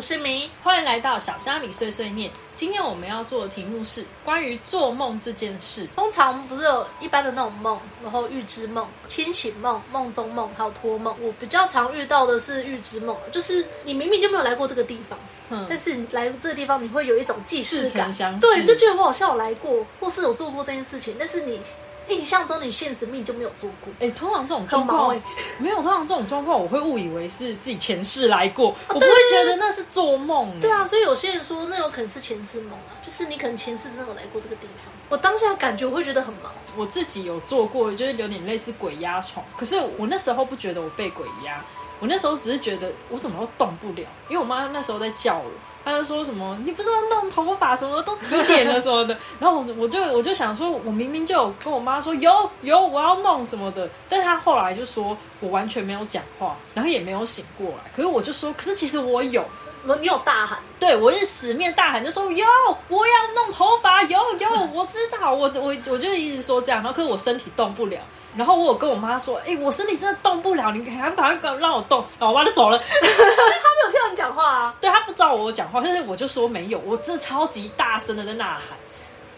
我是明，欢迎来到小虾米碎碎念。今天我们要做的题目是关于做梦这件事。通常不是有一般的那种梦，然后预知梦、清醒梦、梦中梦，还有托梦。我比较常遇到的是预知梦，就是你明明就没有来过这个地方，嗯但是你来这个地方，你会有一种既视感曾相，对，你就觉得我好像有来过，或是有做过这件事情，但是你印象中你现实命就没有做过。哎、通常这种状况很毛欸没有，通常这种状况我会误以为是自己前世来过，我不会觉得那是做梦、对，啊，所以有些人说那有可能是前世梦啊，就是你可能前世真的有来过这个地方。我当下感觉我会觉得很忙，我自己有做过，就是有点类似鬼压床。可是我那时候不觉得我被鬼压，我那时候只是觉得我怎么都动不了，因为我妈那时候在叫我，她就说什么你不是要弄头发什么都几点了什么的，然后我我就我就想说，我明明就有跟我妈说有有我要弄什么的，但是她后来就说我完全没有讲话，然后也没有醒过来，可是我就说，可是其实我有。我你有大喊，对，我是死面大喊，就说有，我要弄头发，有有，我知道，我我我就一直说这样，然后可是我身体动不了，然后我有跟我妈说，哎、我身体真的动不了，你还不赶快让我动，然后我妈就走了。他没有听到你讲话啊，对他不知道我有讲话，但是我就说没有，我真的超级大声的在呐喊。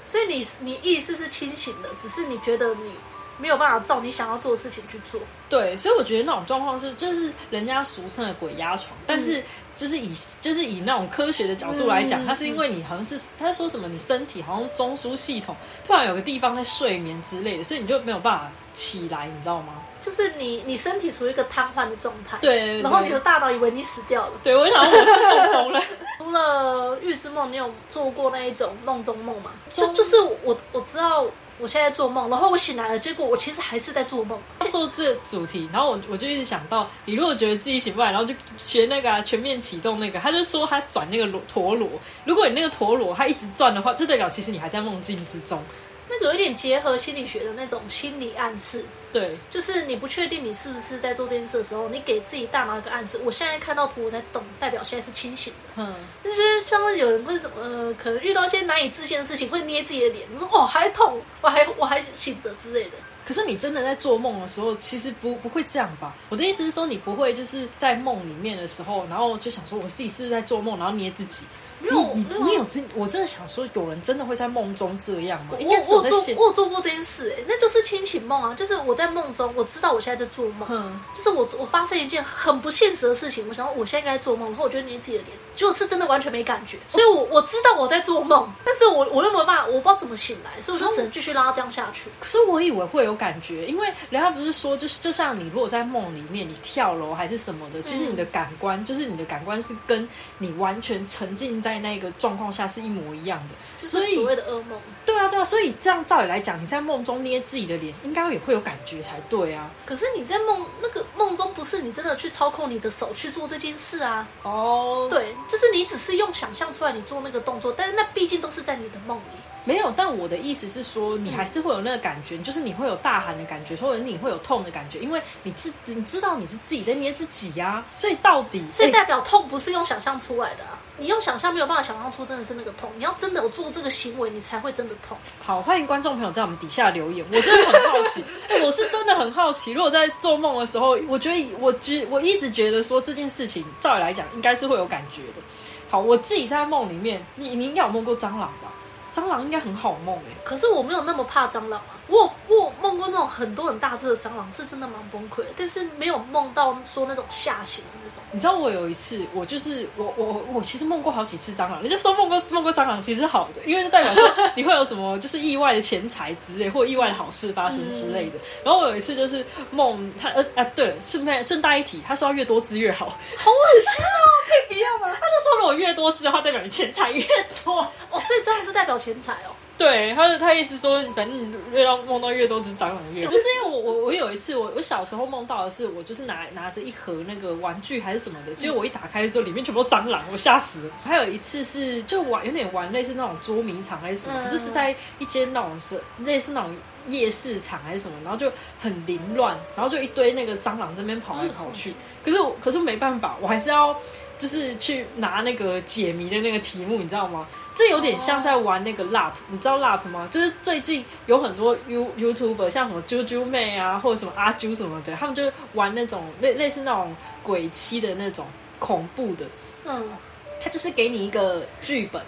所以你你意识是清醒的，只是你觉得你没有办法照你想要做的事情去做。对，所以我觉得那种状况是，就是人家俗称的鬼压床，但是就是以就是以那种科学的角度来讲，嗯它是因为你好像是他说什么，你身体好像中枢系统突然有个地方在睡眠之类的，所以你就没有办法起来，你知道吗？就是你你身体处于一个瘫痪的状态，对对对然后你的大脑以为你死掉了。对，我想我是中风了。除了预知梦，你有做过那一种梦中梦吗？就就是我我知道我现在做梦，然后我醒来了，结果我其实还是在做梦。做这主题，然后我我就一直想到，你如果觉得自己醒不来，然后就学那个、全面启动那个，他就说他转那个陀螺，如果你那个陀螺它一直转的话，就代表其实你还在梦境之中。那个有一点结合心理学的那种心理暗示，对，就是你不确定你是不是在做这件事的时候，你给自己大脑一个暗示，我现在看到图我在动，代表现在是清醒的。嗯，就是像是有人会什么，呃，可能遇到一些难以置信的事情，会捏自己的脸，说哦还痛，我还我还醒着之类的。可是你真的在做梦的时候，其实不不会这样吧？我的意思是说，你不会就是在梦里面的时候，然后就想说我自己是不是在做梦，然后捏自己。没有你没有你你有真，我真的想说，有人真的会在梦中这样吗？应我我做。我有做过这件事、哎，那就是清醒梦啊，就是我在梦中，我知道我现在在做梦，嗯，就是我我发生一件很不现实的事情，我想说我现在应该在做梦，然后我就捏自己的脸，结果是真的完全没感觉，所以我我知道我在做梦，但是我我又没有办法，我不知道怎么醒来，所以我就只能继续让它这样下去。可是我以为会有感觉，因为人家不是说，就是就像你如果在梦里面你跳楼还是什么的，其实你的感官、就是你的感官是跟你完全沉浸在那个状况下是一模一样的，所以就是所谓的噩梦。对啊对啊，所以这样照理来讲，你在梦中捏自己的脸，应该也会有感觉才对啊。可是你在梦那个梦中，不是你真的去操控你的手去做这件事啊？哦，，对，就是你只是用想象出来你做那个动作，但是那毕竟都是在你的梦里。没有，但我的意思是说，你还是会有那个感觉，就是你会有大喊的感觉，或者你会有痛的感觉，因为你自你知道你是自己在捏自己呀、所以到底，所以哎代表痛不是用想象出来的啊！你用想象没有办法想象出真的是那个痛，你要真的有做这个行为，你才会真的痛。好，欢迎观众朋友在我们底下留言，我真的很好奇，哎 我是真的很好奇。如果在做梦的时候，我觉得我觉我一直觉得说这件事情，照理来讲应该是会有感觉的。好，我自己在梦里面，你你应该有梦过蟑螂吧？蟑螂应该很好梦哎、可是我没有那么怕蟑螂啊，我有我梦很多很大只的蟑螂，是真的蛮崩溃的，但是没有梦到说那种吓醒的那种。你知道我有一次，我就是我我我其实梦过好几次蟑螂。人家说梦过梦过蟑螂其实好的，因为就代表说你会有什么就是意外的钱财之类，或意外的好事发生之类的。然后我有一次就是梦他呃啊对了，顺便顺带一提，他说要越多只越好，好恶心哦，可以不要吗？他就说如果越多只的话，代表你钱财越多。哦，所以这样是代表钱财哦。对，他的他意思说，反正你越让梦到越多只蟑螂越。不是因为我我我有一次我我小时候梦到的是，我就是拿拿着一盒那个玩具还是什么的，结果我一打开之后，里面全部都蟑螂，我吓死了。还有一次是就玩有点玩类似那种捉迷藏还是什么，嗯可是是在一间那种是类似那种夜市场还是什么，然后就很凌乱，然后就一堆那个蟑螂在那边跑来跑去。可是我可是没办法，我还是要就是去拿那个解谜的那个题目，你知道吗？这有点像在玩那个 LAP，你知道 LAP 吗？就是最近有很多 You YouTuber，像什么啾啾妹啊，或者什么阿啾什么的，他们就玩那种类类似那种鬼妻的那种恐怖的。嗯，他就是给你一个剧本。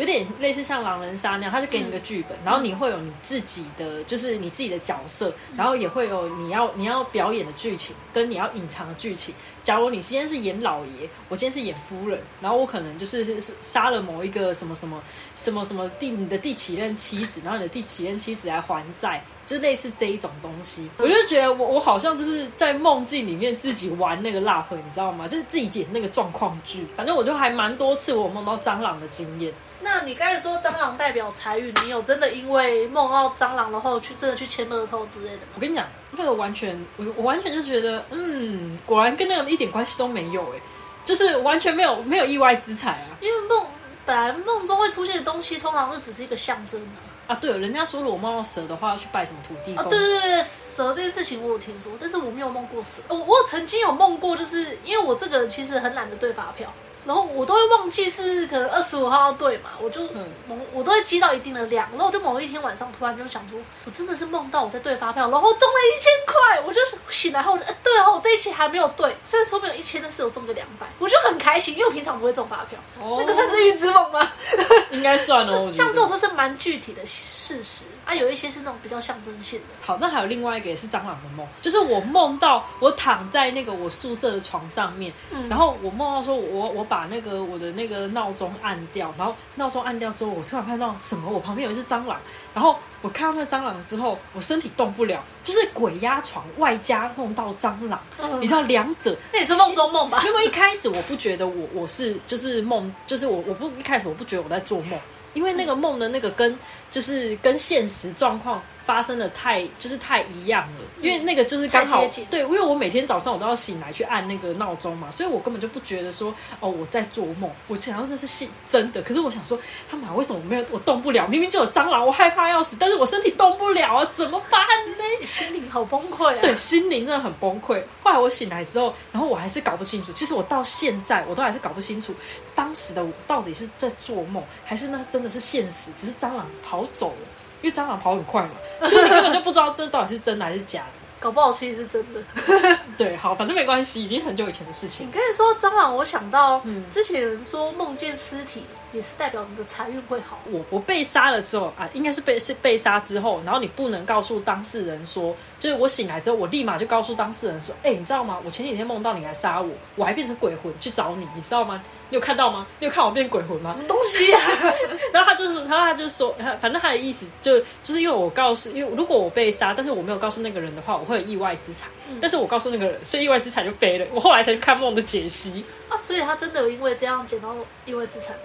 有点类似像狼人杀那样，他就给你一个剧本，然后你会有你自己的，就是你自己的角色，然后也会有你要你要表演的剧情，跟你要隐藏的剧情。假如你今天是演老爷，我今天是演夫人，然后我可能就是是杀了某一个什么什么什么什么第你的第几任妻子，然后你的第几任妻子来还债，就类似这一种东西。我就觉得我我好像就是在梦境里面自己玩那个 lap，你知道吗？就是自己演那个状况剧。反正我就还蛮多次我梦到蟑螂的经验。那你刚才说蟑螂代表财运，你有真的因为梦到蟑螂然后去真的去签乐透之类的吗？我跟你讲，那个完全我我完全就觉得，嗯，果然跟那个一点关系都没有哎，就是完全没有没有意外之财啊。因为梦本来梦中会出现的东西，通常就只是一个象征啊。啊，对了，人家说如果梦到蛇的话，要去拜什么土地公？对对对，蛇这件事情我有听说，但是我没有梦过蛇。我我曾经有梦过，就是因为我这个人其实很懒得对发票。然后我都会忘记是可能二十五号要对嘛，我就某我都会积到一定的量，然后我就某一天晚上突然就想说，我真的是梦到我在对发票，然后中了一千块，我就醒来后，哎，对哦，我这一期还没有对，虽然说没有一千，但是我中个两百，我就很开心，因为我平常不会中发票，那个算是预知梦吗？应该算哦，像这种都是蛮具体的事实啊，有一些是那种比较象征性的。好，那还有另外一个也是蟑螂的梦，就是我梦到我躺在那个我宿舍的床上面，然后我梦到说我我把那个我的。那个闹钟按掉，然后闹钟按掉之后，我突然看到什么？我旁边有一只蟑螂，然后我看到那蟑螂之后，我身体动不了，就是鬼压床外加梦到蟑螂，你知道两者那也是梦中梦吧？因为一开始我不觉得我我是就是梦，就是我我不一开始我不觉得我在做梦，因为那个梦的那个跟就是跟现实状况。发生的太就是太一样了，因为那个就是刚好对，因为我每天早上我都要醒来去按那个闹钟嘛，所以我根本就不觉得说哦我在做梦，我想要那是是真的，可是我想说他妈为什么我没有我动不了？明明就有蟑螂，我害怕要死，但是我身体动不了啊，怎么办呢？心灵好崩溃啊！对，心灵真的很崩溃。后来我醒来之后，然后我还是搞不清楚，其实我到现在我都还是搞不清楚当时的我到底是在做梦，还是那真的是现实，只是蟑螂跑走了。因为蟑螂跑很快嘛，所以你根本就不知道这到底是真的还是假的。搞不好其实是真的。对，好，反正没关系，已经很久以前的事情。你跟你说蟑螂，我想到，嗯，之前有人说梦见尸体也是代表你的财运会好。我我被杀了之后啊，应该是被是被杀之后，然后你不能告诉当事人说，就是我醒来之后，我立马就告诉当事人说，哎，你知道吗？我前几天梦到你来杀我，我还变成鬼魂去找你，你知道吗？你有看到吗？你有看我变鬼魂吗？什么东西啊？然后他就是，然后他就说，他反正他的意思就就是因为我告诉，因为如果我被杀，但是我没有告诉那个人的话，我会有意外之财。但是我告诉那个人，所以意外之财就飞了。我后来才去看梦的解析啊，所以他真的有因为这样捡到意外之财吗？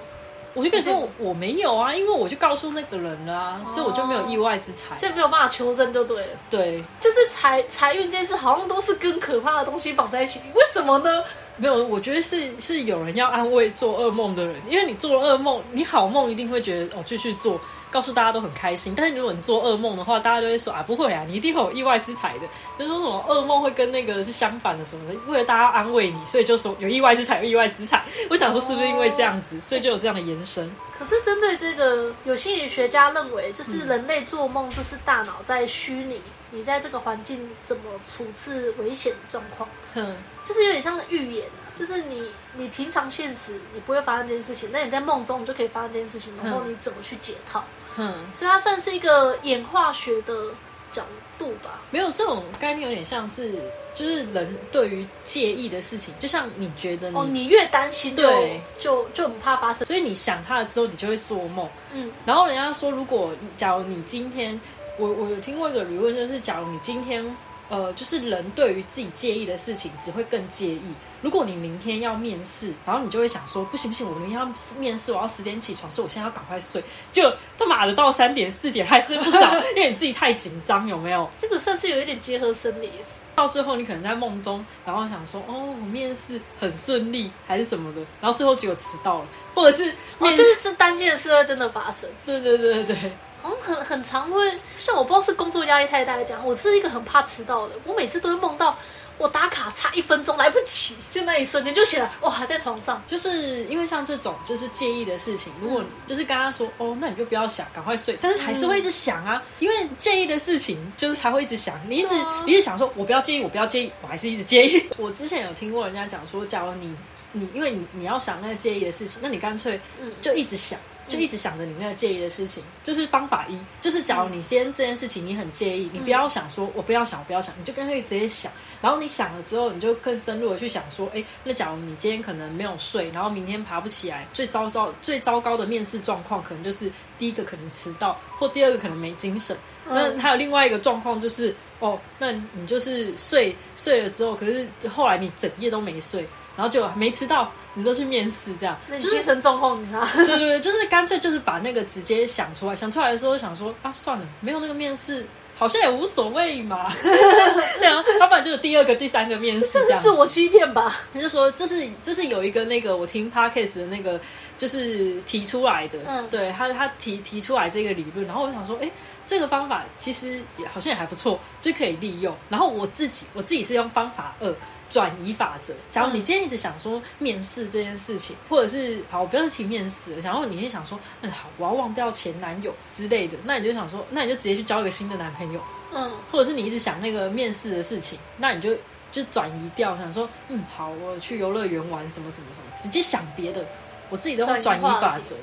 我就跟你说，我没有啊，因为我就告诉那个人了啊，所以我就没有意外之财，所以没有办法求证，就对了。对，就是财财运这件事，好像都是跟可怕的东西绑在一起，为什么呢？没有，我觉得是是有人要安慰做噩梦的人，因为你做了噩梦，你好梦一定会觉得哦继续做，告诉大家都很开心。但是如果你做噩梦的话，大家就会说啊不会啊，你一定会有意外之财的。就说什么噩梦会跟那个是相反的什么的，为了大家安慰你，所以就说有意外之财，有意外之财。我想说是不是因为这样子，所以就有这样的延伸？可是针对这个，有心理学家认为，就是人类做梦就是大脑在虚拟。你在这个环境怎么处置危险的状况？嗯，就是有点像预言啊，就是你你平常现实你不会发生这件事情，那你在梦中你就可以发生这件事情，然后你怎么去解套？嗯，所以它算是一个演化学的角度吧。没有这种概念，有点像是就是人对于介意的事情，就像你觉得哦，你越担心，对，就就很怕发生，所以你想他了之后，你就会做梦。嗯，然后人家说，如果假如你今天。我我有听过一个理论，就是假如你今天，呃，就是人对于自己介意的事情只会更介意。如果你明天要面试，然后你就会想说，不行不行，我明天要面试，我要十点起床，所以我现在要赶快睡。就他妈的到三点四点还是不早，因为你自己太紧张，有没有？这个算是有一点结合生理。到最后你可能在梦中，然后想说，哦，我面试很顺利还是什么的，然后最后结果迟到了，或者是哦，就是这单件事会真的发生。对对对对对。好像很很常会，像我不知道是工作压力太大这样，我是一个很怕迟到的，我每次都会梦到我打卡差一分钟来不及，就那一瞬间就醒了，哇，还在床上。就是因为像这种就是介意的事情，如果就是刚刚说哦，那你就不要想，赶快睡，但是还是会一直想啊，因为介意的事情就是才会一直想，你一直、啊你一直想说我不要介意，我不要介意，我还是一直介意。我之前有听过人家讲说，假如你你因为你你要想那个介意的事情，那你干脆嗯就一直想。就一直想着你那个介意的事情，这是方法一。就是假如你今天这件事情你很介意，你不要想说我不要想，我不要想，你就干脆直接想。然后你想了之后，你就更深入的去想说，哎，那假如你今天可能没有睡，然后明天爬不起来，最糟糟最糟糕的面试状况，可能就是第一个可能迟到，或第二个可能没精神。那嗯还有另外一个状况就是，哦，那你就是睡睡了之后，可是后来你整夜都没睡，然后就没迟到，你都去面试，这样就是那你精神状况你知道。对对对，就是干脆就是把那个直接想出来，想出来的时候想说啊，算了，没有那个面试。好像也无所谓嘛，对啊，他不然就有第二个、第三个面试这样自我欺骗吧？他就说这是这是有一个那个我听 podcast 的那个就是提出来的，嗯对他他提提出来这个理论，然后我想说，哎，这个方法其实也好像也还不错，就可以利用。然后我自己我自己是用方法二。转移法则。假如你今天一直想说面试这件事情，或者是好，我不要提面试了，然后你会想说，嗯，好，我要忘掉前男友之类的，那你就想说，那你就直接去交一个新的男朋友，嗯，或者是你一直想那个面试的事情，那你就就转移掉，想说，嗯，好，我去游乐园玩什么什么什么，直接想别的。我自己都会转移法则。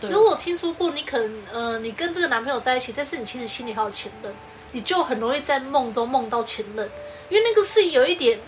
对，如果我听说过你可能呃，你跟这个男朋友在一起，但是你其实心里还有前任，你就很容易在梦中梦到前任，因为那个是有一点。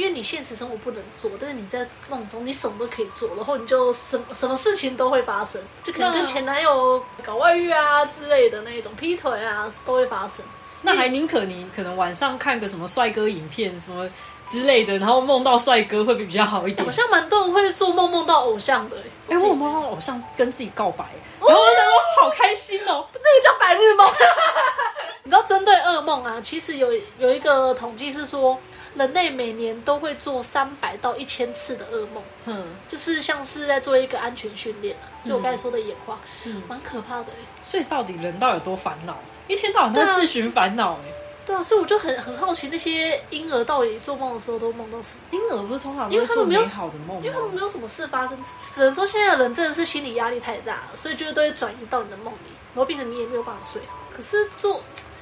因为你现实生活不能做，但是你在梦中你什么都可以做，然后你就什什么事情都会发生，就可能跟前男友搞外遇啊之类的那一种劈腿啊都会发生。那还宁可你可能晚上看个什么帅哥影片什么之类的，然后梦到帅哥会比较好一点好。像蛮多人会做梦梦到偶像的、欸，哎、我有梦到偶像跟自己告白，然后我想说好开心哦。那个叫白日梦。你知道，针对噩梦啊，其实有有一个统计是说，人类每年都会做三百到一千次的噩梦，嗯，就是像是在做一个安全训练啊，就我刚才说的演化，嗯蛮可怕的哎、所以到底人到底有多烦恼？一天到晚都在自寻烦恼哎。对啊，所以我就很很好奇，那些婴儿到底做梦的时候都梦到什么？婴儿不是通常都因为会做美他们没有好的梦因为他们？没有什么事发生，只能说现在的人真的是心理压力太大了，所以就是都会转移到你的梦里，然后变成你也没有办法睡。可是做，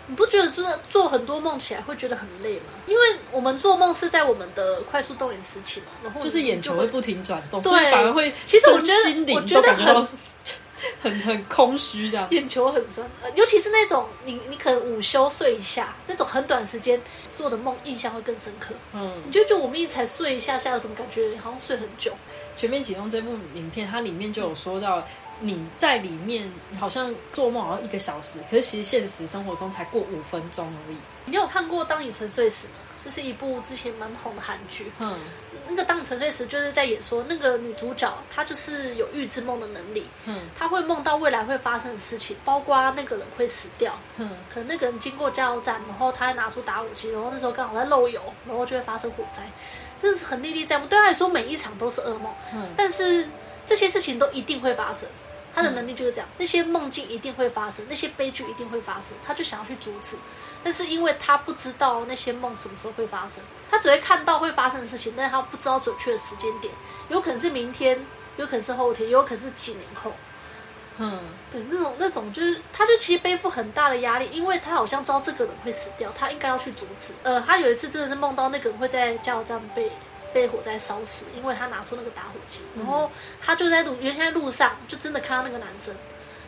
你不觉得做做很多梦起来会觉得很累吗？因为我们做梦是在我们的快速动眼时期嘛，然后就是眼球会会不停转动，对所以反而会其实我觉得我觉得很 很很空虚的。眼球很酸，呃尤其是那种你你可能午休睡一下，那种很短时间做的梦印象会更深刻。嗯，你就觉得我们一才睡一下下，怎么感觉好像睡很久？全面启动这部影片，它里面就有说到，你在里面好像做梦好像一个小时，可是其实现实生活中才过五分钟而已。你有看过《当你沉睡时》吗？就是一部之前蛮红的韩剧。嗯那个《当你沉睡时》就是在演说那个女主角她就是有预知梦的能力，嗯。她会梦到未来会发生的事情，包括那个人会死掉，嗯。可能那个人经过加油站，然后他还拿出打火机，然后那时候刚好在漏油，然后就会发生火灾，真的是很历历在目。对她来说，每一场都是噩梦，嗯。但是这些事情都一定会发生。她的能力就是这样，那些梦境一定会发生，那些悲剧一定会发生，她就想要去阻止。但是因为他不知道那些梦什么时候会发生，他只会看到会发生的事情，但是他不知道准确的时间点，有可能是明天，有可能是后天，有可能是几年后。嗯对，那种那种就是，他就其实背负很大的压力，因为他好像知道这个人会死掉，他应该要去阻止。呃，他有一次真的是梦到那个人会在加油站被被火灾烧死，因为他拿出那个打火机，然后他就在路原先在路上就真的看到那个男生，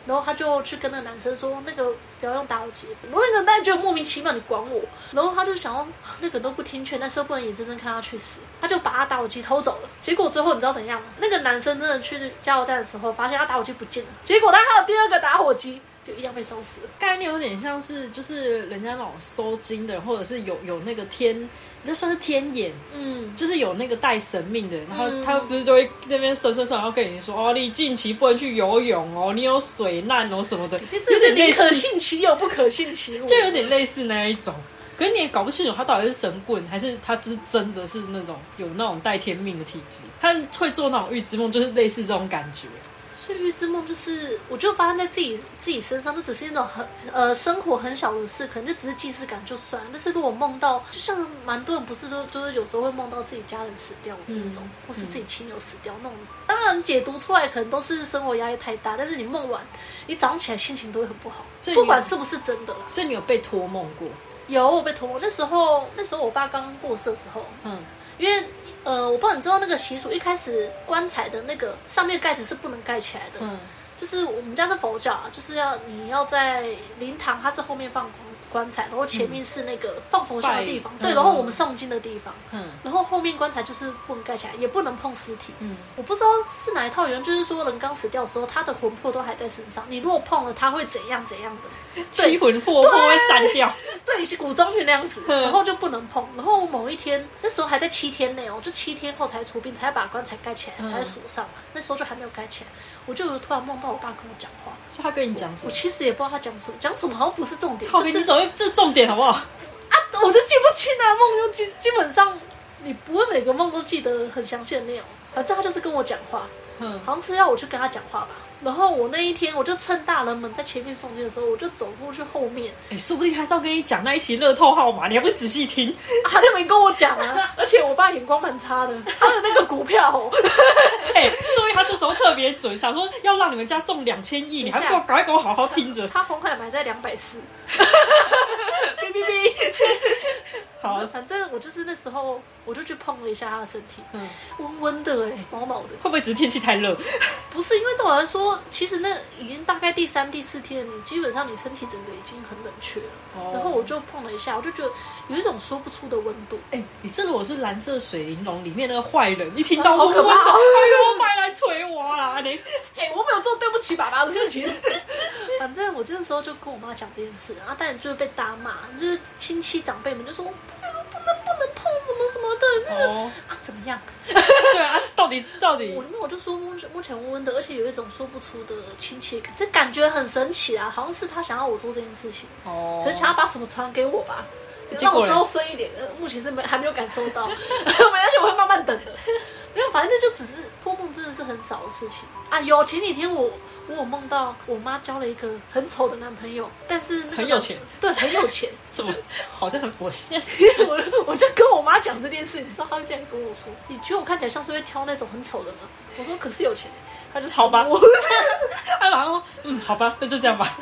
然后他就去跟那个男生说，那个不要用打火机。那个人当然觉得莫名其妙，你管我。然后他就想要那个都不听劝，但是又不能眼睁睁看他去死，他就把他打火机偷走了。结果最后你知道怎样吗？那个男生真的去加油站的时候，发现他打火机不见了，结果他还有第二个打火机，就一样被烧死。概念有点像是就是人家那种收金的，或者是有有那个天，那算是天眼，嗯，就是有那个带神命的人，然后嗯他不是就会那边算算算，然后跟你说哦，你近期不能去游泳哦，你有水难哦什么的，就是你可信其有，不可信其无，就有点类似那一种。可是你也搞不清楚他到底是神棍，还是他是真的是那种有那种带天命的体质。他会做那种预知梦，就是类似这种感觉。所以预知梦就是，我就发生在自己自己身上，就只是那种很呃生活很小的事，可能就只是既视感就算。但是如果梦到，就像蛮多人不是都就是有时候会梦到自己家人死掉这种，嗯或是自己亲友死掉那种，当然解读出来可能都是生活压力太大，但是你梦完，你早上起来心情都会很不好，所以不管是不是真的啦。所以你有被托梦过？有我被托梦，那时候那时候我爸刚过世的时候，嗯，因为呃，我不知道你知道那个习俗，一开始棺材的那个上面盖子是不能盖起来的，嗯。就是我们家是佛教啊，就是要你要在灵堂，它是后面放棺材，然后前面是那个放佛像的地方，对，然后我们诵经的地方，嗯然后后面棺材就是不能盖起来，也不能碰尸体。嗯，我不知道是哪一套原论，就是说人刚死掉的时候，他的魂魄都还在身上，你如果碰了，他会怎样怎样的。七魂魄魄会散掉。对，是古装剧那样子，嗯然后就不能碰。然后某一天，那时候还在七天内哦，就七天后才出殡，才把棺材盖起来，嗯才锁上嘛。那时候就还没有盖起来，我就突然梦到我爸跟我讲话，是他跟你讲什么？我其实也不知道他讲什么，讲什么好像不是重点，好，就是这重点好不好？啊我就记不清啊，梦就基基本上你不会每个梦都记得很详细的内容，反正他就是跟我讲话，嗯，好像是要我去跟他讲话吧。然后我那一天，我就趁大人们在前面诵经的时候，我就走过去后面，哎、说不定还是要跟你讲那一期乐透号码，你还不仔细听？啊他就没跟我讲啊。而且我爸眼光蛮差的，他的那个股票、哦，哎、所以他这时候特别准，想说要让你们家中两千亿，你还不给我赶快给我好好听着。他红海买在两百四，哔哔哔。好，反正我就是那时候，我就去碰了一下他的身体，嗯，温温的哎、毛毛的。会不会只是天气太热？不是因为照我来说，其实那已经大概第三、第四天，你基本上你身体整个已经很冷却了。哦然后我就碰了一下，我就觉得有一种说不出的温度。哎、你这如果是蓝色水玲珑里面那个坏人，一听到啊好温温的，可怕哦哎呦，买来捶我啦！你 哎、我没有做对不起爸爸的事情。反正我那时候就跟我妈讲这件事，然后当然就是被大骂，就是亲戚长辈们就说不能不能不能碰什么什么的，那个、哦，啊怎么样？对啊，到底到底我我就说目前目前温温的，而且有一种说不出的亲切感，这感觉很神奇啊，好像是他想要我做这件事情，哦可是想要把什么传给我吧。让我之后深一点，呃，目前是没还没有感受到，没关系，我会慢慢等的。没有，反正这就只是托梦，真的是很少的事情啊。有前几天我我有梦到我妈交了一个很丑的男朋友，但是很有钱，对，很有钱。怎么好像很佛系我我就跟我妈讲这件事，你知道她竟然跟我说：“你觉得我看起来像是会挑那种很丑的吗？”我说：“可是有钱。”她就好吧我 他马上说嗯，好吧，那就这样吧。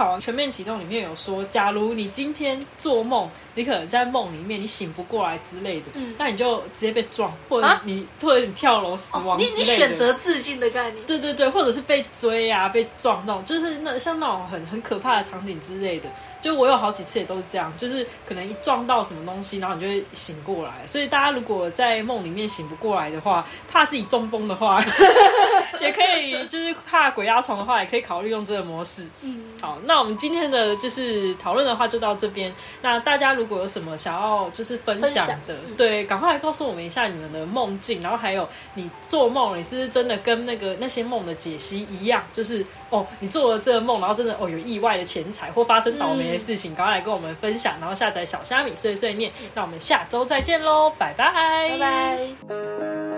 好，全面启动里面有说，假如你今天做梦，你可能在梦里面你醒不过来之类的，嗯那你就直接被撞，或者啊你或者你跳楼死亡。你你选择自尽的概念，对对对，或者是被追啊，被撞那种，就是那像那种很很可怕的场景之类的。就我有好几次也都是这样，就是可能一撞到什么东西，然后你就会醒过来。所以大家如果在梦里面醒不过来的话，怕自己中风的话，也可以就是怕鬼压床的话，也可以考虑用这个模式。嗯，好，那我们今天的就是讨论的话就到这边。那大家如果有什么想要就是分享的，享嗯对，赶快来告诉我们一下你们的梦境，然后还有你做梦，你是不是真的跟那个那些梦的解析一样？就是哦，你做了这个梦，然后真的哦有意外的钱财或发生倒霉的事情，赶快来跟我们分享，然后下载小虾米碎碎念。那我们下周再见喽，拜拜，拜拜。